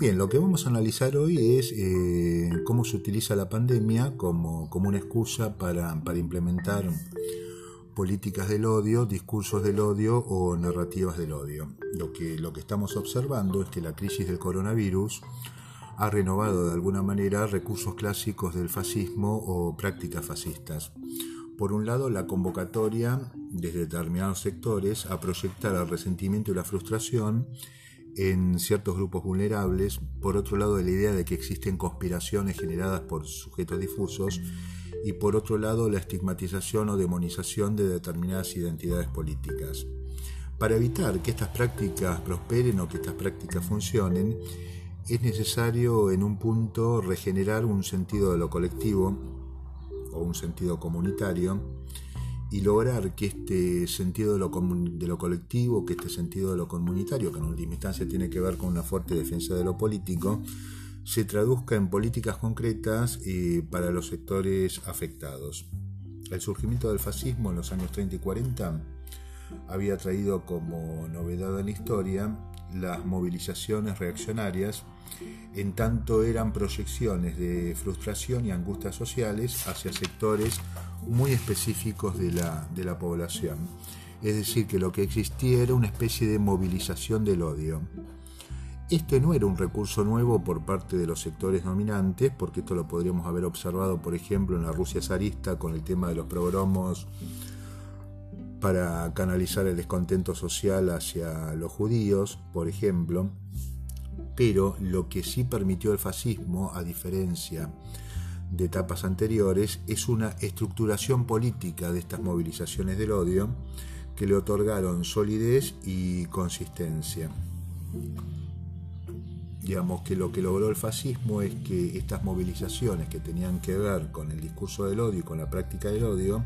Bien, lo que vamos a analizar hoy es eh, cómo se utiliza la pandemia como, una excusa para, implementar políticas del odio, discursos del odio o narrativas del odio. Lo que, lo que estamos observando es que la crisis del coronavirus ha renovado de alguna manera recursos clásicos del fascismo o prácticas fascistas. Por un lado, la convocatoria desde determinados sectores a proyectar el resentimiento y la frustración en ciertos grupos vulnerables, por otro lado la idea de que existen conspiraciones generadas por sujetos difusos y por otro lado la estigmatización o demonización de determinadas identidades políticas. Para evitar que estas prácticas prosperen o que estas prácticas funcionen, es necesario en un punto regenerar un sentido de lo colectivo o un sentido comunitario y lograr que este sentido de lo, de lo colectivo, que este sentido de lo comunitario, que en última instancia tiene que ver con una fuerte defensa de lo político, se traduzca en políticas concretas eh, para los sectores afectados. El surgimiento del fascismo en los años 30 y 40 había traído como novedad en la historia las movilizaciones reaccionarias, en tanto eran proyecciones de frustración y angustias sociales hacia sectores muy específicos de la, de la población. Es decir, que lo que existía era una especie de movilización del odio. Este no era un recurso nuevo por parte de los sectores dominantes, porque esto lo podríamos haber observado, por ejemplo, en la Rusia zarista con el tema de los progromos para canalizar el descontento social hacia los judíos, por ejemplo. Pero lo que sí permitió el fascismo, a diferencia de etapas anteriores es una estructuración política de estas movilizaciones del odio que le otorgaron solidez y consistencia. Digamos que lo que logró el fascismo es que estas movilizaciones que tenían que ver con el discurso del odio y con la práctica del odio,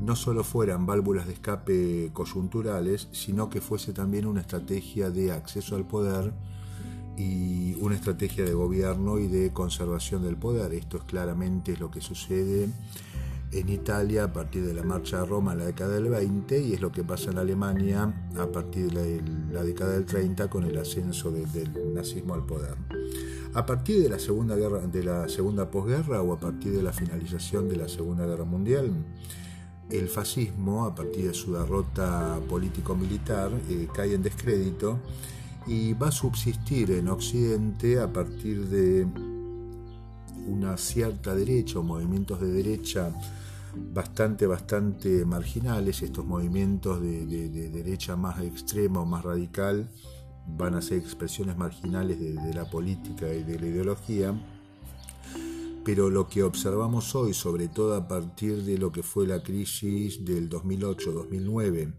no solo fueran válvulas de escape coyunturales, sino que fuese también una estrategia de acceso al poder y una estrategia de gobierno y de conservación del poder. Esto es claramente lo que sucede en Italia a partir de la marcha a Roma en la década del 20 y es lo que pasa en Alemania a partir de la, década del 30 con el ascenso del nazismo al poder. A partir de la segunda guerra, de la segunda posguerra o a partir de la finalización de la Segunda Guerra Mundial, el fascismo, a partir de su derrota político-militar, eh, cae en descrédito y va a subsistir en Occidente a partir de una cierta derecha o movimientos de derecha bastante, bastante marginales, estos movimientos de, derecha más extrema o más radical van a ser expresiones marginales de, la política y de la ideología, pero lo que observamos hoy, sobre todo a partir de lo que fue la crisis del 2008-2009,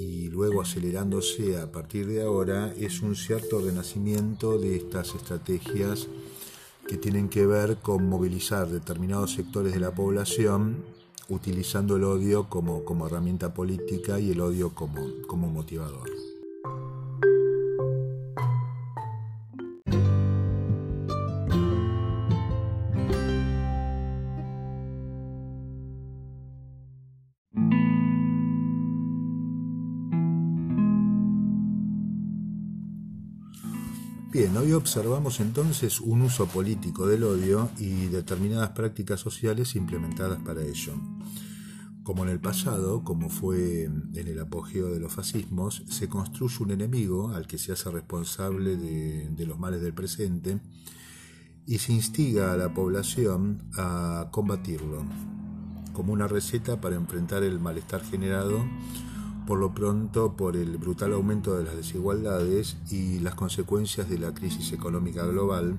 y luego acelerándose a partir de ahora es un cierto renacimiento de estas estrategias que tienen que ver con movilizar determinados sectores de la población utilizando el odio como, como herramienta política y el odio como, como motivador. Bien, hoy observamos entonces un uso político del odio y determinadas prácticas sociales implementadas para ello. Como en el pasado, como fue en el apogeo de los fascismos, se construye un enemigo al que se hace responsable de, los males del presente y se instiga a la población a combatirlo, como una receta para enfrentar el malestar generado por lo pronto por el brutal aumento de las desigualdades y las consecuencias de la crisis económica global,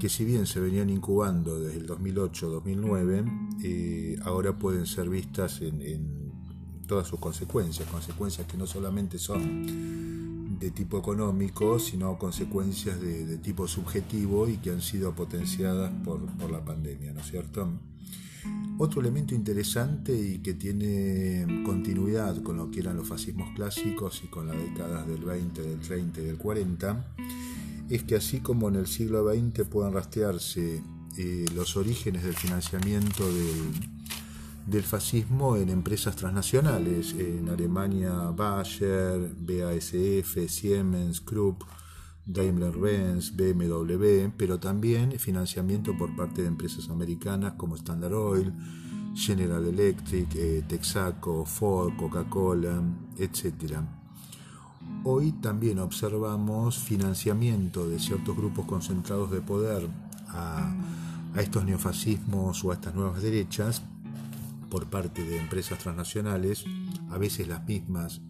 que si bien se venían incubando desde el 2008-2009, eh, ahora pueden ser vistas en, todas sus consecuencias, consecuencias que no solamente son de tipo económico, sino consecuencias de, tipo subjetivo y que han sido potenciadas por, por la pandemia, ¿no es cierto? Otro elemento interesante y que tiene continuidad con lo que eran los fascismos clásicos y con las décadas del 20, del 30 y del 40, es que así como en el siglo XX puedan rastrearse eh, los orígenes del financiamiento del, fascismo en empresas transnacionales, en Alemania Bayer, BASF, Siemens, Krupp, Daimler-Benz, BMW, pero también financiamiento por parte de empresas americanas como Standard Oil, General Electric, eh, Texaco, Ford, Coca-Cola, etc. Hoy también observamos financiamiento de ciertos grupos concentrados de poder a, a estos neofascismos o a estas nuevas derechas por parte de empresas transnacionales, a veces las mismas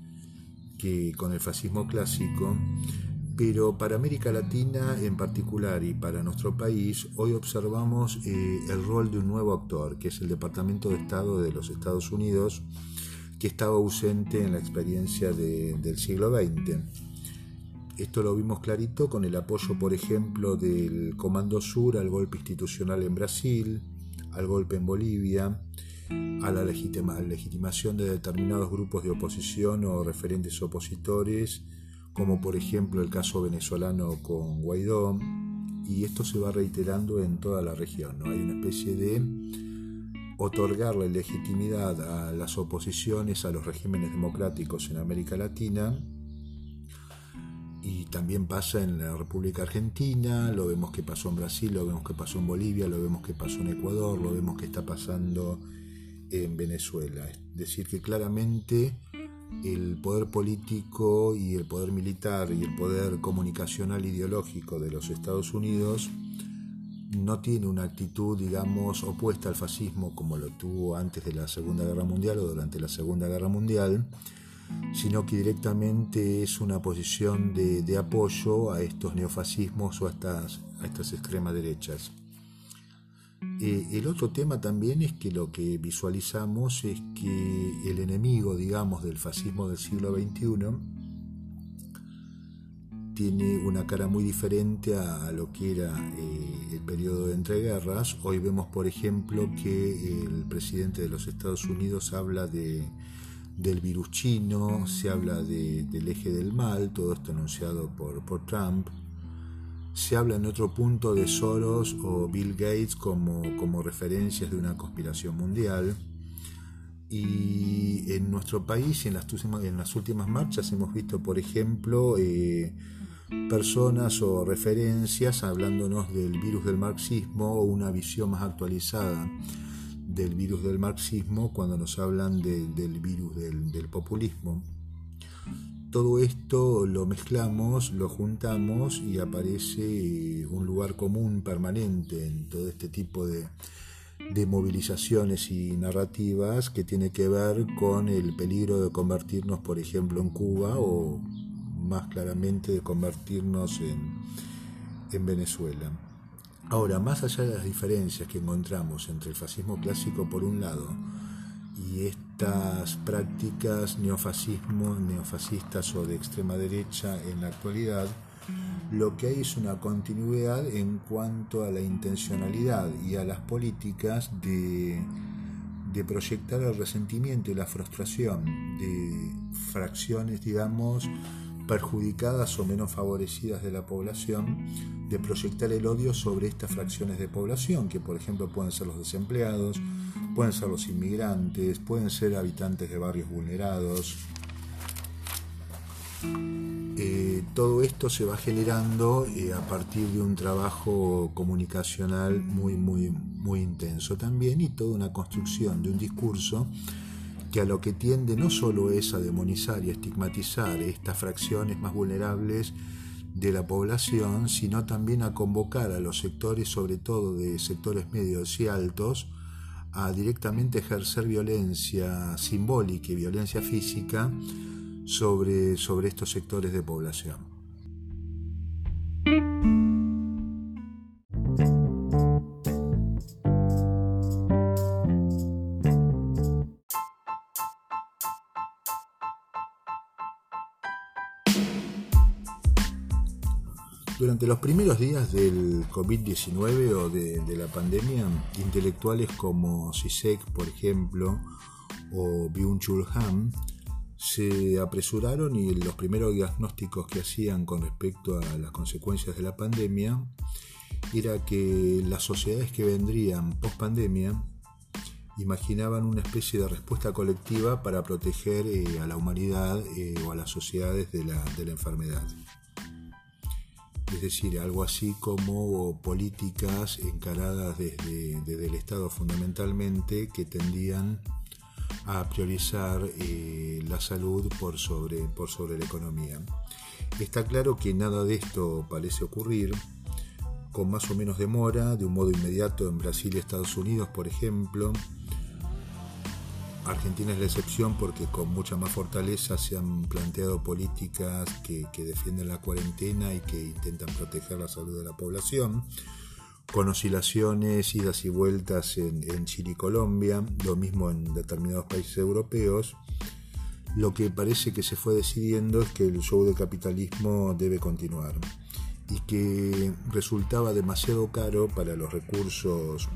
que con el fascismo clásico, pero para América Latina en particular y para nuestro país, hoy observamos eh, el rol de un nuevo actor, que es el Departamento de Estado de los Estados Unidos, que estaba ausente en la experiencia del siglo XX. Esto lo vimos clarito con el apoyo, por ejemplo, del Comando Sur al golpe institucional en Brasil, al golpe en Bolivia, a la legitimación de determinados grupos de oposición o referentes opositores, como por ejemplo el caso venezolano con Guaidó, y esto se va reiterando en toda la región. ¿no? Hay una especie de otorgarle legitimidad a las oposiciones a los regímenes democráticos en América Latina y también pasa en la República Argentina, lo vemos que pasó en Brasil, lo vemos que pasó en Bolivia, lo vemos que pasó en Ecuador, lo vemos que está pasando en Venezuela. Es decir, que claramente el poder político y el poder militar y el poder comunicacional ideológico de los Estados Unidos no tiene una actitud, digamos, opuesta al fascismo como lo tuvo antes de la Segunda Guerra Mundial o durante la Segunda Guerra Mundial, sino que directamente es una posición de, apoyo a estos neofascismos o a estas, a estas extremas derechas. Eh, el otro tema también es que lo que visualizamos es que el enemigo, digamos, del fascismo del siglo XXI tiene una cara muy diferente a, lo que era eh, el periodo de entreguerras. Hoy vemos, por ejemplo, que el presidente de los Estados Unidos habla de, del virus chino, se habla del eje del mal, todo esto anunciado por, por Trump se habla en otro punto de Soros o Bill Gates como, como referencias de una conspiración mundial. Y en nuestro país, en las, en las últimas marchas, hemos visto, por ejemplo, eh, personas o referencias hablándonos del virus del marxismo o una visión más actualizada del virus del marxismo cuando nos hablan del virus del populismo todo esto lo mezclamos, lo juntamos y aparece un lugar común permanente en todo este tipo de, movilizaciones y narrativas que tiene que ver con el peligro de convertirnos, por ejemplo, en Cuba o más claramente de convertirnos en, en Venezuela. Ahora, más allá de las diferencias que encontramos entre el fascismo clásico por un lado y estas prácticas neofascismo, neofascistas o de extrema derecha en la actualidad, lo que hay es una continuidad en cuanto a la intencionalidad y a las políticas de, de proyectar el resentimiento y la frustración de fracciones, digamos, perjudicadas o menos favorecidas de la población, de proyectar el odio sobre estas fracciones de población, que por ejemplo pueden ser los desempleados, pueden ser los inmigrantes, pueden ser habitantes de barrios vulnerados. Eh, todo esto se va generando eh, a partir de un trabajo comunicacional muy, muy, muy intenso también y toda una construcción de un discurso que a lo que tiende no solo es a demonizar y estigmatizar estas fracciones más vulnerables de la población, sino también a convocar a los sectores, sobre todo de sectores medios y altos, a directamente ejercer violencia simbólica y violencia física sobre, sobre estos sectores de población. Durante los primeros días del COVID-19 o de, la pandemia, intelectuales como Sisek, por ejemplo, o Byung-Chul Han, se apresuraron y los primeros diagnósticos que hacían con respecto a las consecuencias de la pandemia era que las sociedades que vendrían post pandemia imaginaban una especie de respuesta colectiva para proteger eh, a la humanidad eh, o a las sociedades de la enfermedad. Es decir, algo así como políticas encaradas desde, el Estado fundamentalmente que tendían a priorizar eh, la salud por sobre, por sobre la economía. Está claro que nada de esto parece ocurrir, con más o menos demora, de un modo inmediato en Brasil y Estados Unidos, por ejemplo, Argentina es la excepción porque con mucha más fortaleza se han planteado políticas que, defienden la cuarentena y que intentan proteger la salud de la población, con oscilaciones, idas y vueltas en, Chile y Colombia, lo mismo en determinados países europeos. Lo que parece que se fue decidiendo es que el show del capitalismo debe continuar y que resultaba demasiado caro para los recursos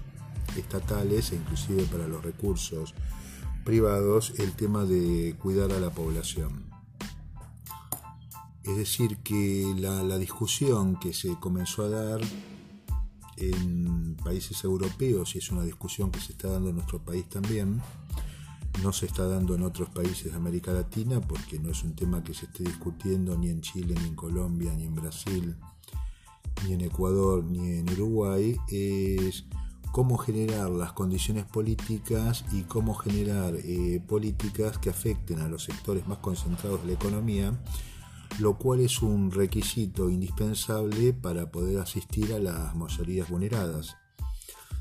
estatales e inclusive para los recursos privados el tema de cuidar a la población. Es decir, que la, discusión que se comenzó a dar en países europeos, y es una discusión que se está dando en nuestro país también, no se está dando en otros países de América Latina porque no es un tema que se esté discutiendo ni en Chile, ni en Colombia, ni en Brasil, ni en Ecuador, ni en Uruguay, es cómo generar las condiciones políticas y cómo generar eh, políticas que afecten a los sectores más concentrados de la economía, lo cual es un requisito indispensable para poder asistir a las mayorías vulneradas.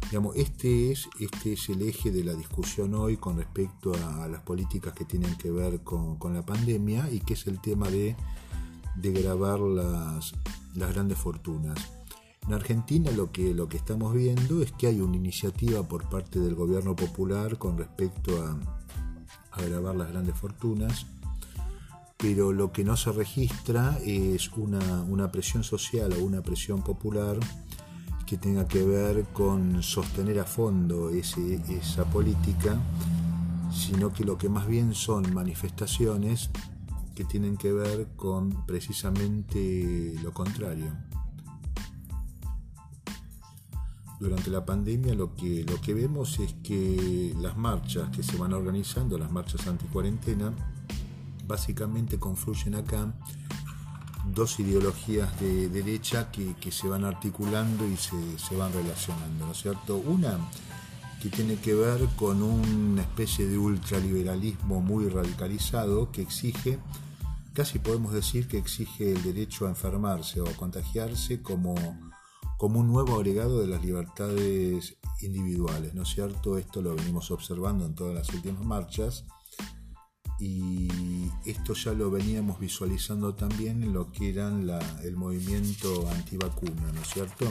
Digamos, este, es, este es el eje de la discusión hoy con respecto a, las políticas que tienen que ver con, la pandemia y que es el tema de, de grabar las, las grandes fortunas. En Argentina lo que, lo que estamos viendo es que hay una iniciativa por parte del gobierno popular con respecto a, a grabar las grandes fortunas, pero lo que no se registra es una, presión social o una presión popular que tenga que ver con sostener a fondo esa política, sino que lo que más bien son manifestaciones que tienen que ver con precisamente lo contrario. Durante la pandemia lo que, lo que vemos es que las marchas que se van organizando, las marchas anti-cuarentena, básicamente confluyen acá dos ideologías de derecha que, se van articulando y se, van relacionando, ¿no es cierto? Una que tiene que ver con una especie de ultraliberalismo muy radicalizado que exige, casi podemos decir que exige el derecho a enfermarse o a contagiarse como como un nuevo agregado de las libertades individuales, ¿no es cierto? Esto lo venimos observando en todas las últimas marchas y esto ya lo veníamos visualizando también en lo que era el movimiento antivacuna, ¿no es cierto?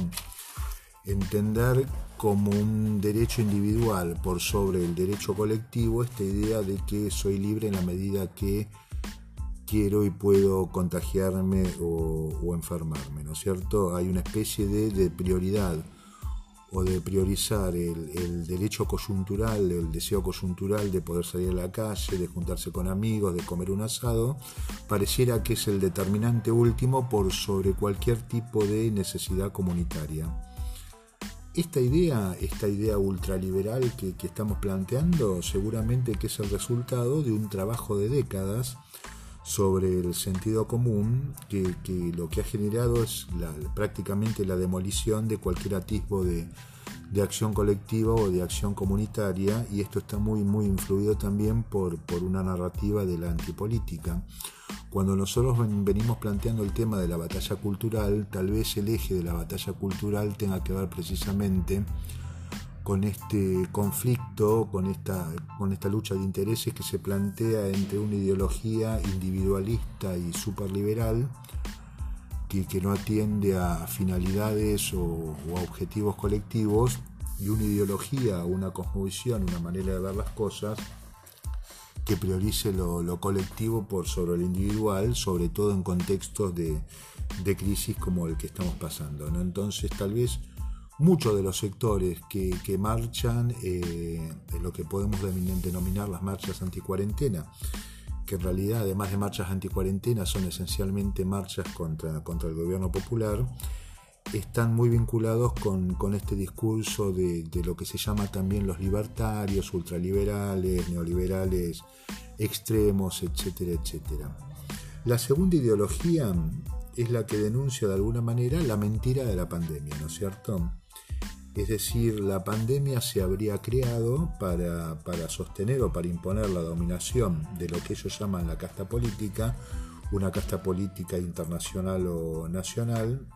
Entender como un derecho individual por sobre el derecho colectivo esta idea de que soy libre en la medida que quiero y puedo contagiarme o, enfermarme, ¿no es cierto? Hay una especie de, prioridad o de priorizar el, derecho coyuntural, el deseo coyuntural de poder salir a la calle, de juntarse con amigos, de comer un asado, pareciera que es el determinante último por sobre cualquier tipo de necesidad comunitaria. Esta idea, esta idea ultraliberal que, que estamos planteando, seguramente que es el resultado de un trabajo de décadas sobre el sentido común que, lo que ha generado es prácticamente la demolición de cualquier atisbo de, acción colectiva o de acción comunitaria y esto está muy muy influido también por, por una narrativa de la antipolítica. Cuando nosotros venimos planteando el tema de la batalla cultural, tal vez el eje de la batalla cultural tenga que ver precisamente con este conflicto, con esta, con esta lucha de intereses que se plantea entre una ideología individualista y superliberal que, que no atiende a finalidades o, a objetivos colectivos y una ideología, una cosmovisión, una manera de ver las cosas que priorice lo, colectivo por sobre lo individual, sobre todo en contextos de, de crisis como el que estamos pasando. ¿no? Entonces tal vez muchos de los sectores que, marchan eh, en lo que podemos denominar las marchas anticuarentena, que en realidad además de marchas anticuarentena son esencialmente marchas contra, contra el gobierno popular, están muy vinculados con, este discurso de, de, lo que se llama también los libertarios, ultraliberales, neoliberales extremos, etcétera, etcétera. La segunda ideología es la que denuncia de alguna manera la mentira de la pandemia, ¿no es cierto? Es decir, la pandemia se habría creado para, sostener o para imponer la dominación de lo que ellos llaman la casta política, una casta política internacional o nacional,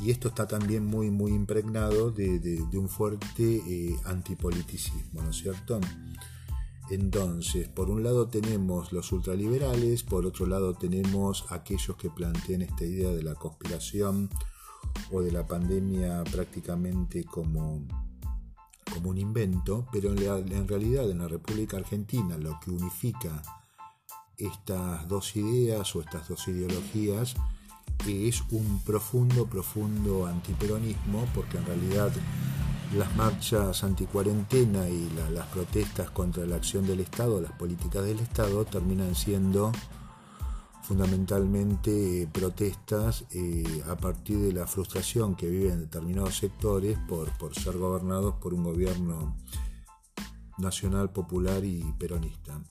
y esto está también muy, muy impregnado de, un fuerte eh, antipoliticismo, ¿no es cierto? Entonces, por un lado tenemos los ultraliberales, por otro lado tenemos aquellos que plantean esta idea de la conspiración o de la pandemia prácticamente como, como un invento, pero en, realidad en la República Argentina lo que unifica estas dos ideas o estas dos ideologías es un profundo, profundo antiperonismo, porque en realidad las marchas anticuarentena y las protestas contra la acción del Estado, las políticas del Estado, terminan siendo fundamentalmente protestas eh, a partir de la frustración que viven determinados sectores por, por ser gobernados por un gobierno nacional, popular y peronista.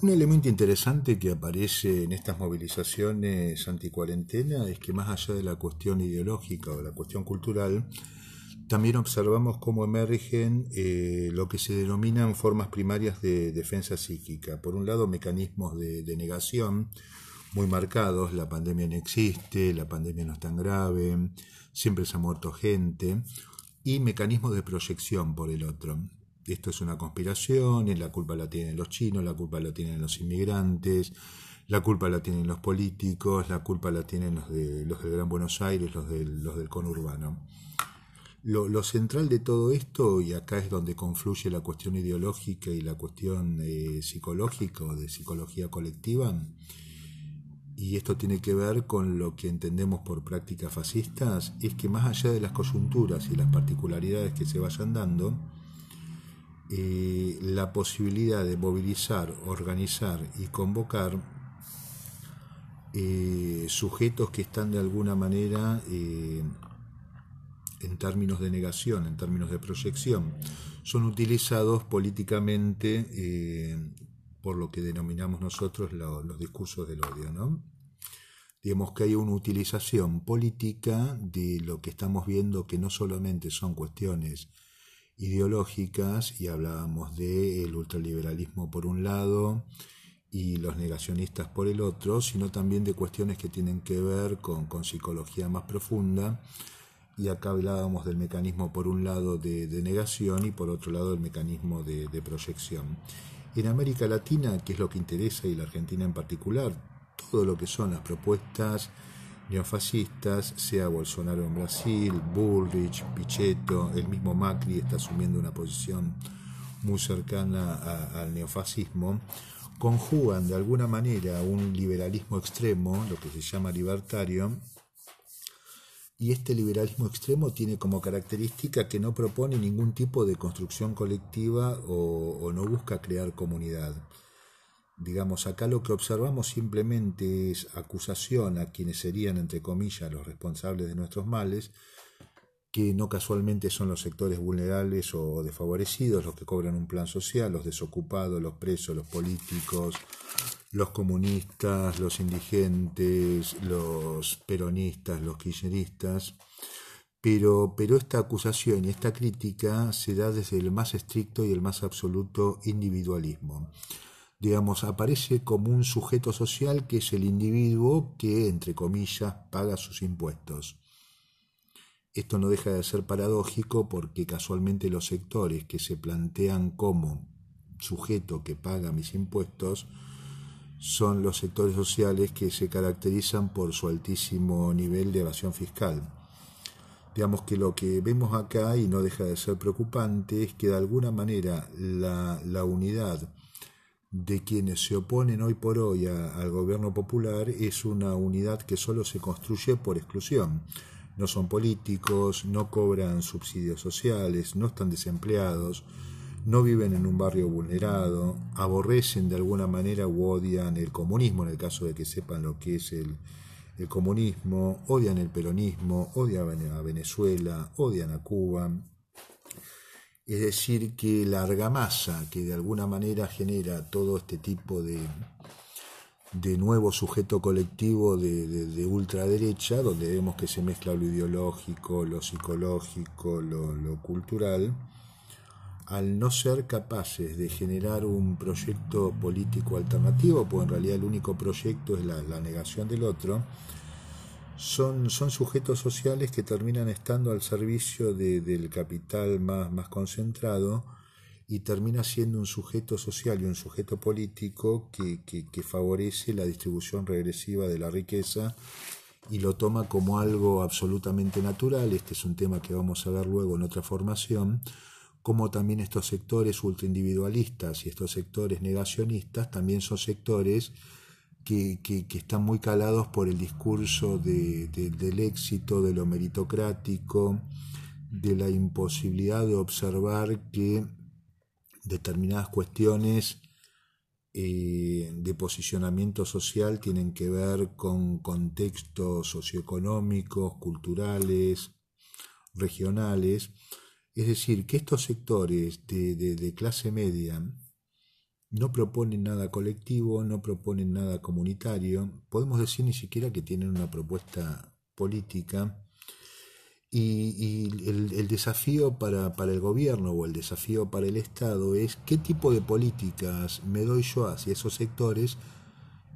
Un elemento interesante que aparece en estas movilizaciones anticuarentena es que más allá de la cuestión ideológica o la cuestión cultural, también observamos cómo emergen eh, lo que se denominan formas primarias de defensa psíquica. Por un lado, mecanismos de, de negación muy marcados, la pandemia no existe, la pandemia no es tan grave, siempre se ha muerto gente, y mecanismos de proyección por el otro esto es una conspiración, la culpa la tienen los chinos, la culpa la tienen los inmigrantes, la culpa la tienen los políticos, la culpa la tienen los, de, los Gran Buenos Aires, los del, los del conurbano. Lo, central de todo esto, y acá es donde confluye la cuestión ideológica y la cuestión eh, psicológica o de psicología colectiva, y esto tiene que ver con lo que entendemos por prácticas fascistas, es que más allá de las coyunturas y las particularidades que se vayan dando, eh, la posibilidad de movilizar, organizar y convocar eh, sujetos que están de alguna manera en términos de negación, en términos de proyección, son utilizados políticamente por lo que denominamos nosotros los discursos del odio. ¿no? Digamos que hay una utilización política de lo que estamos viendo que no solamente son cuestiones ideológicas y hablábamos del ultraliberalismo por un lado y los negacionistas por el otro, sino también de cuestiones que tienen que ver con, psicología más profunda. Y acá hablábamos del mecanismo por un lado de, negación y por otro lado el mecanismo de, de proyección. En América Latina, que es lo que interesa y la Argentina en particular, todo lo que son las propuestas neofascistas, sea Bolsonaro en Brasil, Bullrich, Pichetto, el mismo Macri está asumiendo una posición muy cercana al neofascismo, conjugan de alguna manera un liberalismo extremo, lo que se llama libertario, y este liberalismo extremo tiene como característica que no propone ningún tipo de construcción colectiva o no busca crear comunidad. Digamos, acá lo que observamos simplemente es acusación a quienes serían, entre comillas, los responsables de nuestros males, que no casualmente son los sectores vulnerables o desfavorecidos los que cobran un plan social, los desocupados, los presos, los políticos, los comunistas, los indigentes, los peronistas, los kirchneristas. Pero, pero esta acusación y esta crítica se da desde el más estricto y el más absoluto individualismo digamos, aparece como un sujeto social que es el individuo que, entre comillas, paga sus impuestos. Esto no deja de ser paradójico porque casualmente los sectores que se plantean como sujeto que paga mis impuestos son los sectores sociales que se caracterizan por su altísimo nivel de evasión fiscal. Digamos que lo que vemos acá, y no deja de ser preocupante, es que de alguna manera la, la unidad de quienes se oponen hoy por hoy al gobierno popular es una unidad que solo se construye por exclusión. No son políticos, no cobran subsidios sociales, no están desempleados, no viven en un barrio vulnerado, aborrecen de alguna manera o odian el comunismo en el caso de que sepan lo que es el, el comunismo, odian el peronismo, odian a Venezuela, odian a Cuba, Es decir, que la argamasa que de alguna manera genera todo este tipo de, de nuevo sujeto colectivo de, ultraderecha, donde vemos que se mezcla lo ideológico, lo psicológico, lo, cultural, al no ser capaces de generar un proyecto político alternativo, pues en realidad el único proyecto es la, negación del otro, son, son, sujetos sociales que terminan estando al servicio del capital más, más concentrado, y termina siendo un sujeto social y un sujeto político que, que, favorece la distribución regresiva de la riqueza y lo toma como algo absolutamente natural. Este es un tema que vamos a ver luego en otra formación, como también estos sectores ultraindividualistas y estos sectores negacionistas también son sectores que, que, están muy calados por el discurso de, del éxito, de lo meritocrático, de la imposibilidad de observar que determinadas cuestiones eh, de posicionamiento social tienen que ver con contextos socioeconómicos, culturales, regionales. Es decir, que estos sectores de, de clase media no proponen nada colectivo, no proponen nada comunitario, podemos decir ni siquiera que tienen una propuesta política, y, el, desafío para, para, el gobierno o el desafío para el Estado es qué tipo de políticas me doy yo hacia esos sectores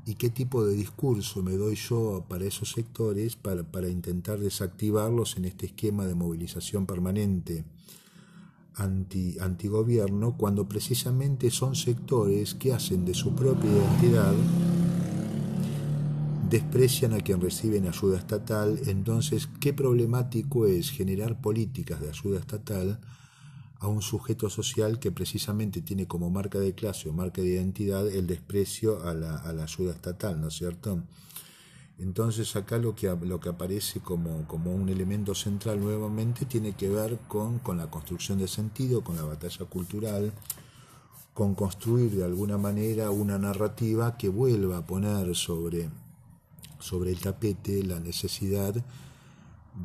y qué tipo de discurso me doy yo para esos sectores para, para intentar desactivarlos en este esquema de movilización permanente anti, antigobierno cuando precisamente son sectores que hacen de su propia identidad desprecian a quien recibe ayuda estatal, entonces, ¿qué problemático es generar políticas de ayuda estatal a un sujeto social que precisamente tiene como marca de clase o marca de identidad el desprecio a la, ayuda estatal, ¿no es cierto? Entonces acá lo que, lo que aparece como, como, un elemento central nuevamente tiene que ver con, con la construcción de sentido, con la batalla cultural, con construir de alguna manera una narrativa que vuelva a poner sobre sobre el tapete la necesidad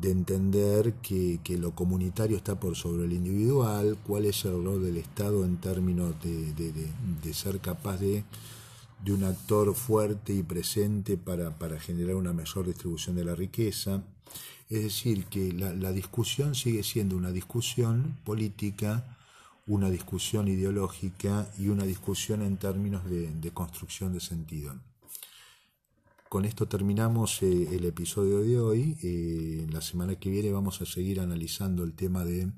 de entender que, lo comunitario está por sobre el individual, cuál es el rol del Estado en términos de, ser capaz de, de, un actor fuerte y presente para, generar una mejor distribución de la riqueza. Es decir, que la, la discusión sigue siendo una discusión política, una discusión ideológica y una discusión en términos de construcción de sentido. Con esto terminamos eh, el episodio de hoy. Eh, la semana que viene vamos a seguir analizando el tema de,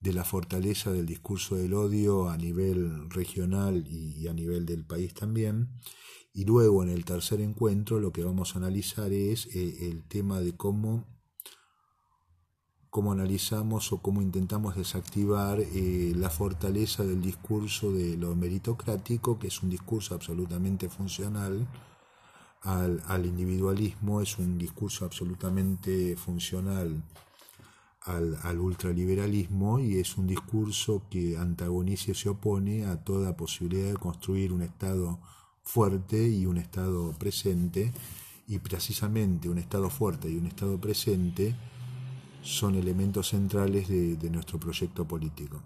de, la fortaleza del discurso del odio a nivel regional y, a nivel del país también. Y luego en el tercer encuentro lo que vamos a analizar es eh, el tema de cómo, cómo analizamos o cómo intentamos desactivar la fortaleza del discurso de lo meritocrático, que es un discurso absolutamente funcional al, individualismo, es un discurso absolutamente funcional al, ultraliberalismo y es un discurso que antagoniza y se opone a toda posibilidad de construir un Estado fuerte y un Estado presente y precisamente un Estado fuerte y un Estado presente son elementos centrales de nuestro proyecto político.